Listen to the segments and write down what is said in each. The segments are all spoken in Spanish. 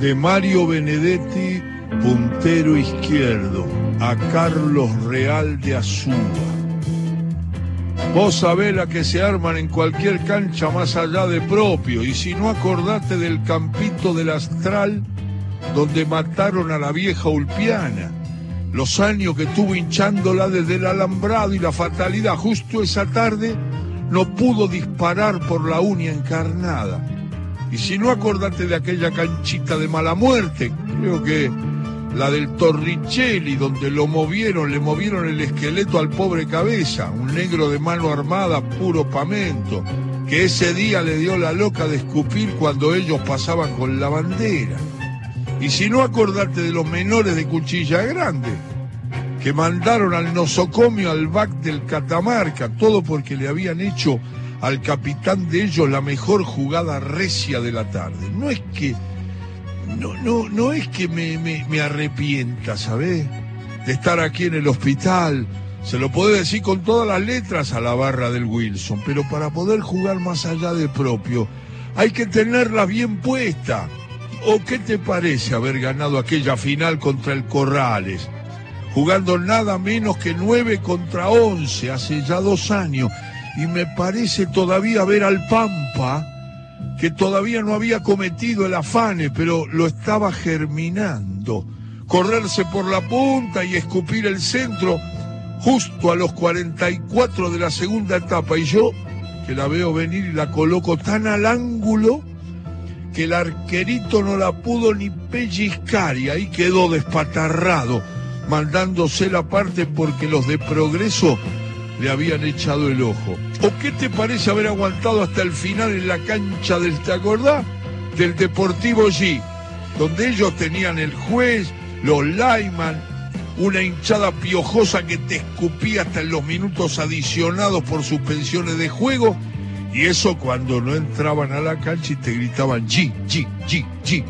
de Mario Benedetti, puntero izquierdo, a Carlos Real de Azúa. Vos sabés la que se arman en cualquier cancha más allá de propio, y si no acordate del campito del Astral, donde mataron a la vieja Ulpiana, los años que estuvo hinchándola desde el alambrado y la fatalidad, justo esa tarde no pudo disparar por la uña encarnada. Y si no acordate de aquella canchita de mala muerte, creo que la del Torricelli, donde lo movieron, le movieron el esqueleto al pobre cabeza, un negro de mano armada, puro pamento, que ese día le dio la loca de escupir cuando ellos pasaban con la bandera. Y si no acordate de los menores de Cuchilla Grande, que mandaron al nosocomio al BAC del Catamarca, todo porque le habían hecho al capitán de ellos la mejor jugada recia de la tarde. No es que, no, no, no es que me, me, arrepienta, ¿sabes? De estar aquí en el hospital. Se lo puede decir con todas las letras a la barra del Wilson, pero para poder jugar más allá de propio, hay que tenerla bien puesta. ¿O qué te parece haber ganado aquella final contra el Corrales? Jugando nada menos que 9 contra 11 hace ya dos años y me parece todavía ver al Pampa que todavía no había cometido el afane, pero lo estaba germinando. Correrse por la punta y escupir el centro justo a los 44 de la segunda etapa. Y yo, que la veo venir y la coloco tan al ángulo, que el arquerito no la pudo ni pellizcar y ahí quedó despatarrado, mandándose la parte porque los de progreso le habían echado el ojo. ¿O qué te parece haber aguantado hasta el final en la cancha del, ¿te acordás? Del Deportivo G, donde ellos tenían el juez, los Lyman, una hinchada piojosa que te escupía hasta en los minutos adicionados por suspensiones de juego, y eso cuando no entraban a la cancha y te gritaban G, G, G, G,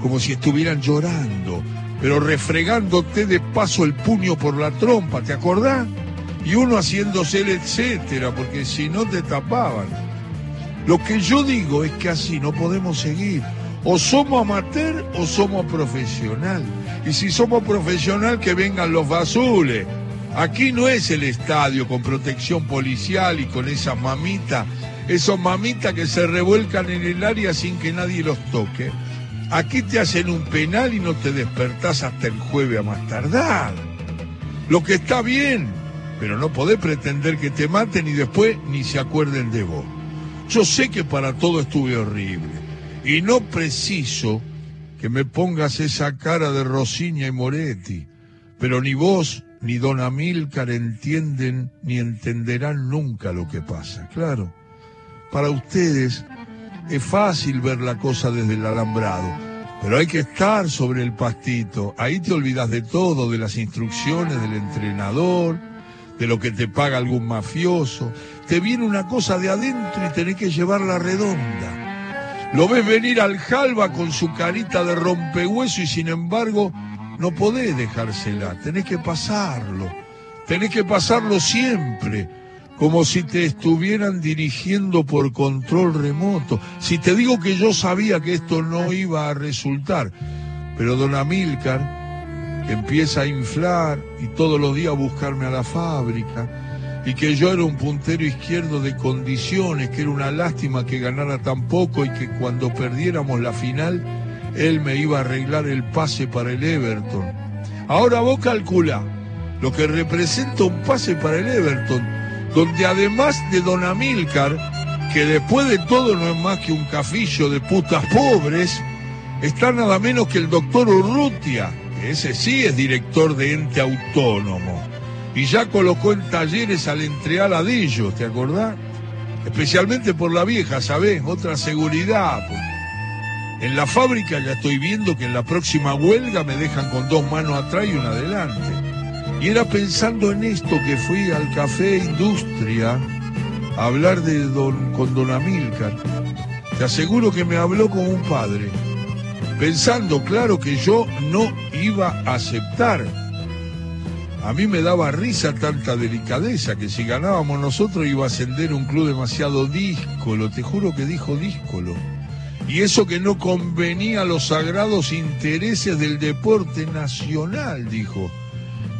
como si estuvieran llorando, pero refregándote de paso el puño por la trompa, ¿te acordás? Y uno haciéndose el etcétera, porque si no te tapaban. Lo que yo digo es que así no podemos seguir. O somos amateur o somos profesional. Y si somos profesional, que vengan los bazules. Aquí no es el estadio con protección policial y con esas mamitas, esos mamitas que se revuelcan en el área sin que nadie los toque. Aquí te hacen un penal y no te despertás hasta el jueves a más tardar. Lo que está bien, pero no podés pretender que te maten y después ni se acuerden de vos. Yo sé que para todo estuve horrible y no preciso que me pongas esa cara de Rosiña y Moretti, pero ni vos ni don Amílcar entienden ni entenderán nunca lo que pasa. Claro, para ustedes es fácil ver la cosa desde el alambrado, pero hay que estar sobre el pastito. Ahí te olvidas de todo, de las instrucciones del entrenador, de lo que te paga algún mafioso. Te viene una cosa de adentro y tenés que llevarla redonda. Lo ves venir al jalba con su carita de rompehueso y sin embargo no podés dejársela, tenés que pasarlo. Tenés que pasarlo siempre, como si te estuvieran dirigiendo por control remoto. Si te digo que yo sabía que esto no iba a resultar, pero don Amílcar empieza a inflar y todos los días a buscarme a la fábrica y que yo era un puntero izquierdo de condiciones, que era una lástima que ganara tan poco y que cuando perdiéramos la final, él me iba a arreglar el pase para el Everton. Ahora vos calcula lo que representa un pase para el Everton, donde además de Don Amílcar, que después de todo no es más que un cafillo de putas pobres, está nada menos que el doctor Urrutia, ese sí es director de ente autónomo. Y ya colocó en talleres al entreala de ellos, ¿te acordás? Especialmente por la vieja, ¿sabés? Otra seguridad. Pues. En la fábrica ya estoy viendo que en la próxima huelga me dejan con dos manos atrás y una adelante. Y era pensando en esto que fui al café Industria a hablar de don, con don Amílcar. Te aseguro que me habló como un padre pensando, claro, que yo no iba a aceptar. A mí me daba risa tanta delicadeza que si ganábamos nosotros iba a ascender un club demasiado díscolo, te juro que dijo díscolo. Y eso que no convenía a los sagrados intereses del deporte nacional, dijo.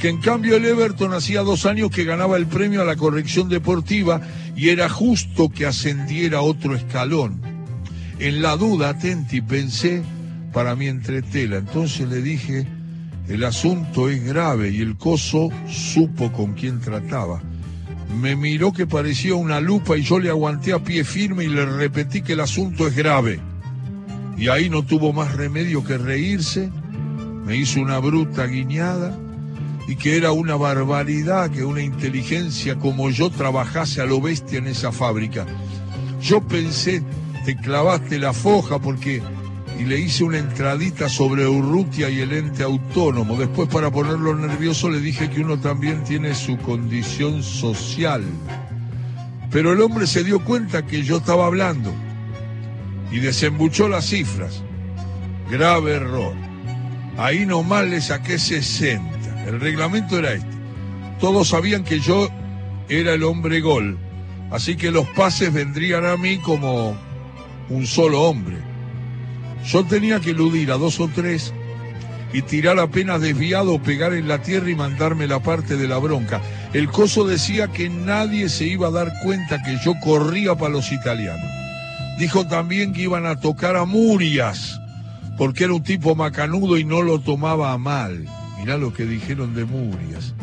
Que en cambio el Everton hacía dos años que ganaba el premio a la corrección deportiva y era justo que ascendiera otro escalón. En la duda, atenti, pensé para mi entretela. Entonces le dije, el asunto es grave y el coso supo con quién trataba. Me miró que parecía una lupa y yo le aguanté a pie firme y le repetí que el asunto es grave. Y ahí no tuvo más remedio que reírse, me hizo una bruta guiñada y que era una barbaridad que una inteligencia como yo trabajase a lo bestia en esa fábrica. Yo pensé, te clavaste la foja porque y le hice una entradita sobre Urrutia y el ente autónomo. Después, para ponerlo nervioso, le dije que uno también tiene su condición social. Pero el hombre se dio cuenta que yo estaba hablando y desembuchó las cifras. Grave error. Ahí nomás le saqué 60. El reglamento era este. Todos sabían que yo era el hombre gol, así que los pases vendrían a mí como un solo hombre. Yo tenía que eludir a dos o tres y tirar apenas desviado, pegar en la tierra y mandarme la parte de la bronca. El coso decía que nadie se iba a dar cuenta que yo corría para los italianos. Dijo también que iban a tocar a Murias, porque era un tipo macanudo y no lo tomaba a mal. Mirá lo que dijeron de Murias.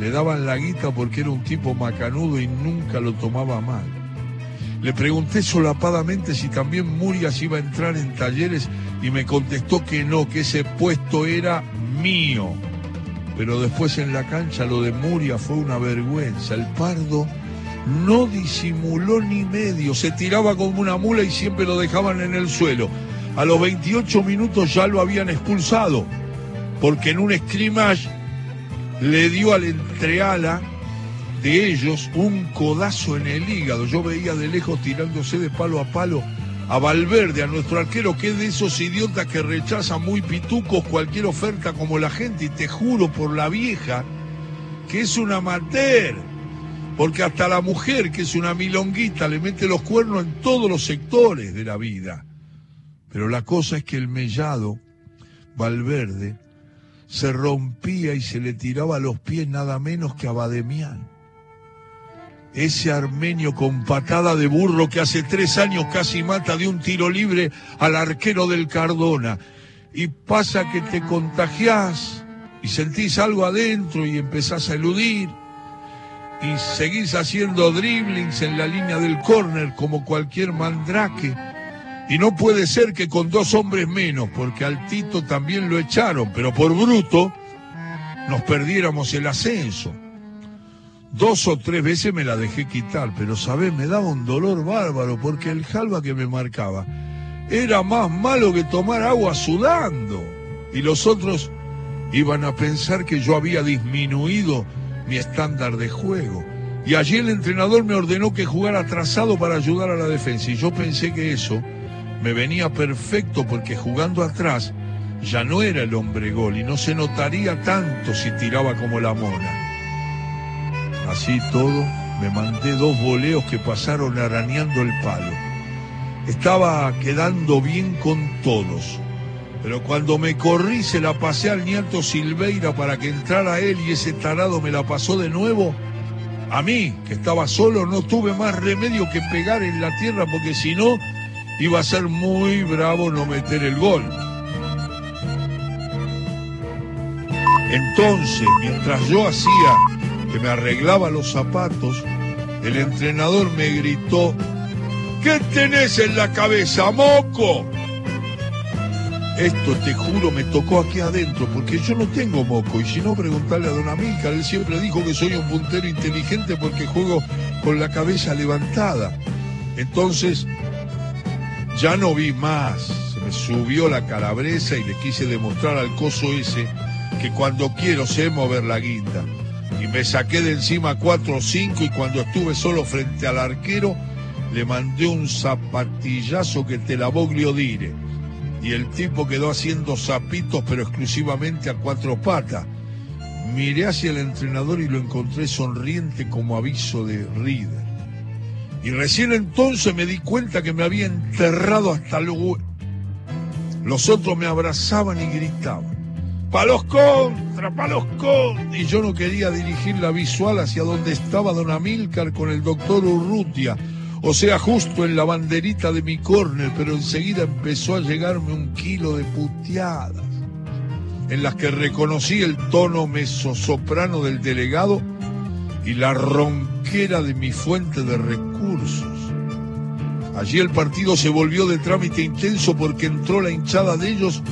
Le daban la guita porque era un tipo macanudo y nunca lo tomaba a mal. Le pregunté solapadamente si también Murias iba a entrar en talleres y me contestó que no, que ese puesto era mío. Pero después en la cancha lo de Murias fue una vergüenza. El pardo no disimuló ni medio, se tiraba como una mula y siempre lo dejaban en el suelo. A los 28 minutos ya lo habían expulsado, porque en un scrimmage le dio al entreala de ellos un codazo en el hígado. Yo veía de lejos tirándose de palo a palo a Valverde, a nuestro arquero, que es de esos idiotas que rechazan muy pitucos cualquier oferta como la gente, y te juro por la vieja que es una amateur, porque hasta la mujer, que es una milonguita, le mete los cuernos en todos los sectores de la vida. Pero la cosa es que el mellado, Valverde, se rompía y se le tiraba los pies nada menos que a Bademian ese armenio con patada de burro que hace tres años casi mata de un tiro libre al arquero del Cardona. Y pasa que te contagiás y sentís algo adentro y empezás a eludir y seguís haciendo driblings en la línea del córner como cualquier mandrake. Y no puede ser que con dos hombres menos, porque al Tito también lo echaron, pero por bruto nos perdiéramos el ascenso. Dos o tres veces me la dejé quitar, pero sabes, me daba un dolor bárbaro porque el jalba que me marcaba era más malo que tomar agua sudando. Y los otros iban a pensar que yo había disminuido mi estándar de juego. Y allí el entrenador me ordenó que jugara atrasado para ayudar a la defensa. Y yo pensé que eso me venía perfecto porque jugando atrás ya no era el hombre gol y no se notaría tanto si tiraba como la mona. Así todo, me mandé dos voleos que pasaron arañando el palo. Estaba quedando bien con todos, pero cuando me corrí se la pasé al nieto Silveira para que entrara él y ese tarado me la pasó de nuevo. A mí, que estaba solo, no tuve más remedio que pegar en la tierra porque si no, iba a ser muy bravo no meter el gol. Entonces, mientras yo hacía que me arreglaba los zapatos, el entrenador me gritó, ¿qué tenés en la cabeza, moco? Esto te juro me tocó aquí adentro, porque yo no tengo moco, y si no preguntarle a don Amílcar, él siempre dijo que soy un puntero inteligente porque juego con la cabeza levantada. Entonces, ya no vi más, se me subió la calabresa y le quise demostrar al coso ese que cuando quiero sé mover la guinda y me saqué de encima cuatro o cinco y cuando estuve solo frente al arquero le mandé un zapatillazo que te la voglio dire. Y el tipo quedó haciendo zapitos pero exclusivamente a cuatro patas. Miré hacia el entrenador y lo encontré sonriente como aviso de Reader. Y recién entonces me di cuenta que me había enterrado hasta luego. Los otros me abrazaban y gritaban. ¡Palos contra! ¡Palos contra! Y yo no quería dirigir la visual hacia donde estaba don Amílcar con el doctor Urrutia, o sea, justo en la banderita de mi córner, pero enseguida empezó a llegarme un kilo de puteadas, en las que reconocí el tono mesosoprano del delegado y la ronquera de mi fuente de recursos. Allí el partido se volvió de trámite intenso porque entró la hinchada de ellos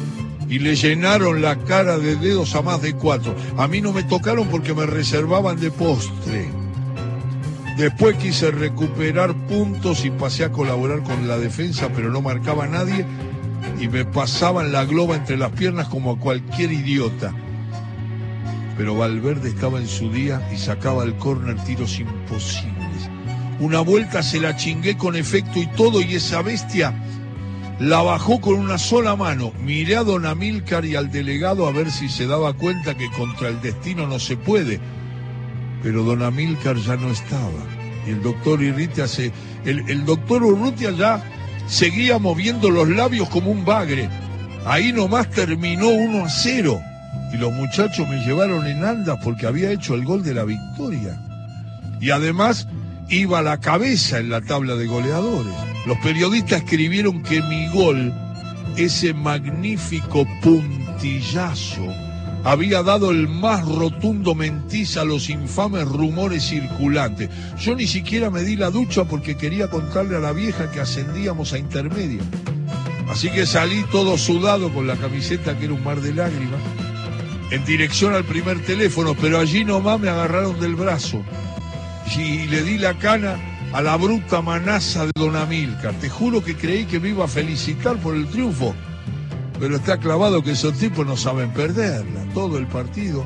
y le llenaron la cara de dedos a más de cuatro. A mí no me tocaron porque me reservaban de postre. Después quise recuperar puntos y pasé a colaborar con la defensa, pero no marcaba a nadie y me pasaban la globa entre las piernas como a cualquier idiota. Pero Valverde estaba en su día y sacaba al córner tiros imposibles. Una vuelta se la chingué con efecto y todo y esa bestia la bajó con una sola mano. Miré a don Amílcar y al delegado a ver si se daba cuenta que contra el destino no se puede. Pero don Amílcar ya no estaba. Y el doctor Irritia se. El, el doctor Urrutia ya seguía moviendo los labios como un bagre. Ahí nomás terminó 1 a 0. Y los muchachos me llevaron en andas porque había hecho el gol de la victoria. Y además iba a la cabeza en la tabla de goleadores. Los periodistas escribieron que mi gol, ese magnífico puntillazo, había dado el más rotundo mentiz a los infames rumores circulantes. Yo ni siquiera me di la ducha porque quería contarle a la vieja que ascendíamos a intermedia. Así que salí todo sudado con la camiseta que era un mar de lágrimas, en dirección al primer teléfono, pero allí nomás me agarraron del brazo y le di la cana a la bruta manaza de Don Amílcar. Te juro que creí que me iba a felicitar por el triunfo, pero está clavado que esos tipos no saben perderla. Todo el partido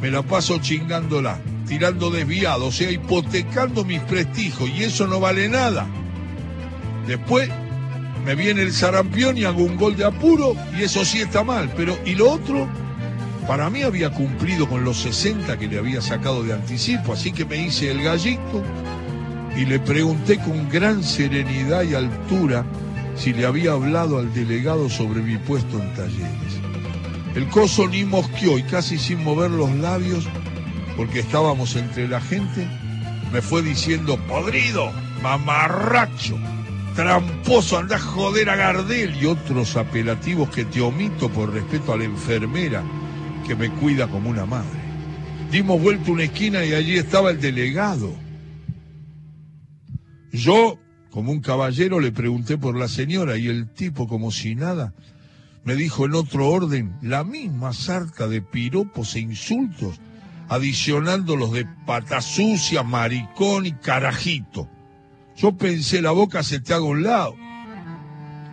me la paso chingándola, tirando desviado, o sea, hipotecando mis prestigios, y eso no vale nada. Después me viene el sarampión y hago un gol de apuro, y eso sí está mal, pero ¿y lo otro? Para mí había cumplido con los 60 que le había sacado de anticipo, así que me hice el gallito y le pregunté con gran serenidad y altura si le había hablado al delegado sobre mi puesto en talleres. El coso ni mosqueó y casi sin mover los labios, porque estábamos entre la gente, me fue diciendo, podrido, mamarracho, tramposo, anda a joder a Gardel y otros apelativos que te omito por respeto a la enfermera que me cuida como una madre. Dimos vuelta una esquina y allí estaba el delegado. Yo, como un caballero, le pregunté por la señora y el tipo, como si nada, me dijo en otro orden la misma sarta de piropos e insultos, adicionando los de pata sucia, maricón y carajito. Yo pensé, la boca se te haga un lado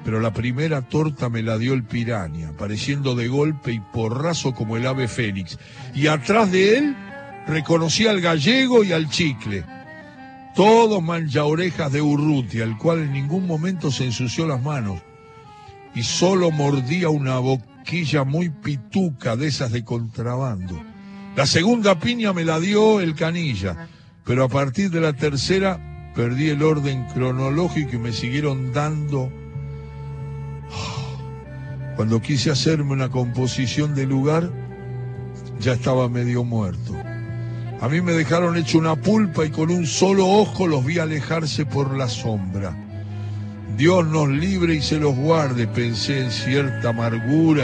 pero la primera torta me la dio el piraña, apareciendo de golpe y porrazo como el ave fénix. Y atrás de él reconocí al gallego y al chicle. Todos mancha orejas de Urrutia, el cual en ningún momento se ensució las manos y solo mordía una boquilla muy pituca de esas de contrabando. La segunda piña me la dio el canilla, pero a partir de la tercera perdí el orden cronológico y me siguieron dando cuando quise hacerme una composición de lugar, ya estaba medio muerto. A mí me dejaron hecho una pulpa y con un solo ojo los vi alejarse por la sombra. Dios nos libre y se los guarde, pensé en cierta amargura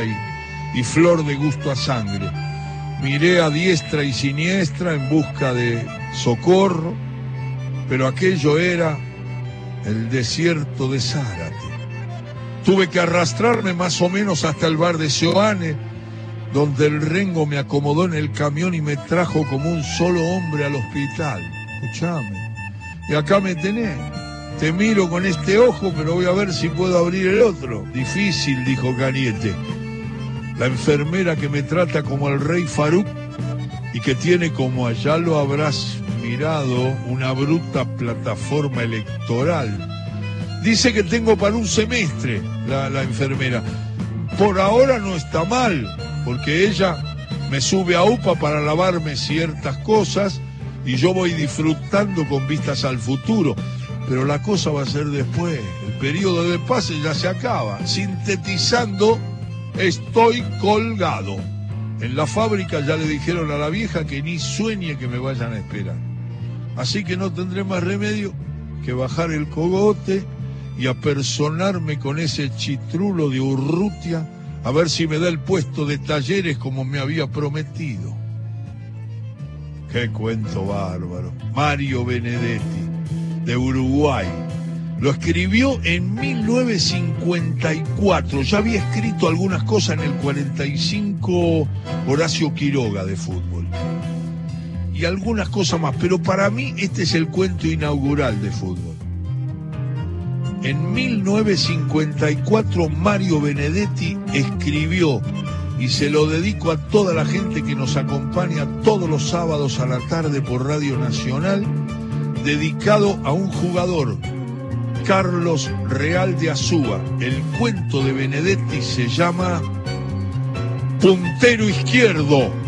y, flor de gusto a sangre. Miré a diestra y siniestra en busca de socorro, pero aquello era el desierto de Zárate. Tuve que arrastrarme más o menos hasta el bar de Seoane, donde el rengo me acomodó en el camión y me trajo como un solo hombre al hospital. Escuchame. Y acá me tenés. Te miro con este ojo, pero voy a ver si puedo abrir el otro. Difícil, dijo Caniete. La enfermera que me trata como el rey Faruk y que tiene como allá lo habrás mirado una bruta plataforma electoral Dice que tengo para un semestre la, enfermera. Por ahora no está mal, porque ella me sube a UPA para lavarme ciertas cosas y yo voy disfrutando con vistas al futuro. Pero la cosa va a ser después. El periodo de pase ya se acaba. Sintetizando, estoy colgado. En la fábrica ya le dijeron a la vieja que ni sueñe que me vayan a esperar. Así que no tendré más remedio que bajar el cogote y apersonarme con ese chitrulo de Urrutia a ver si me da el puesto de talleres como me había prometido. Qué cuento bárbaro. Mario Benedetti, de Uruguay. Lo escribió en 1954. Ya había escrito algunas cosas en el 45 Horacio Quiroga de fútbol. Y algunas cosas más. Pero para mí este es el cuento inaugural de fútbol. En 1954 Mario Benedetti escribió y se lo dedico a toda la gente que nos acompaña todos los sábados a la tarde por Radio Nacional, dedicado a un jugador, Carlos Real de Azúa. El cuento de Benedetti se llama Puntero Izquierdo.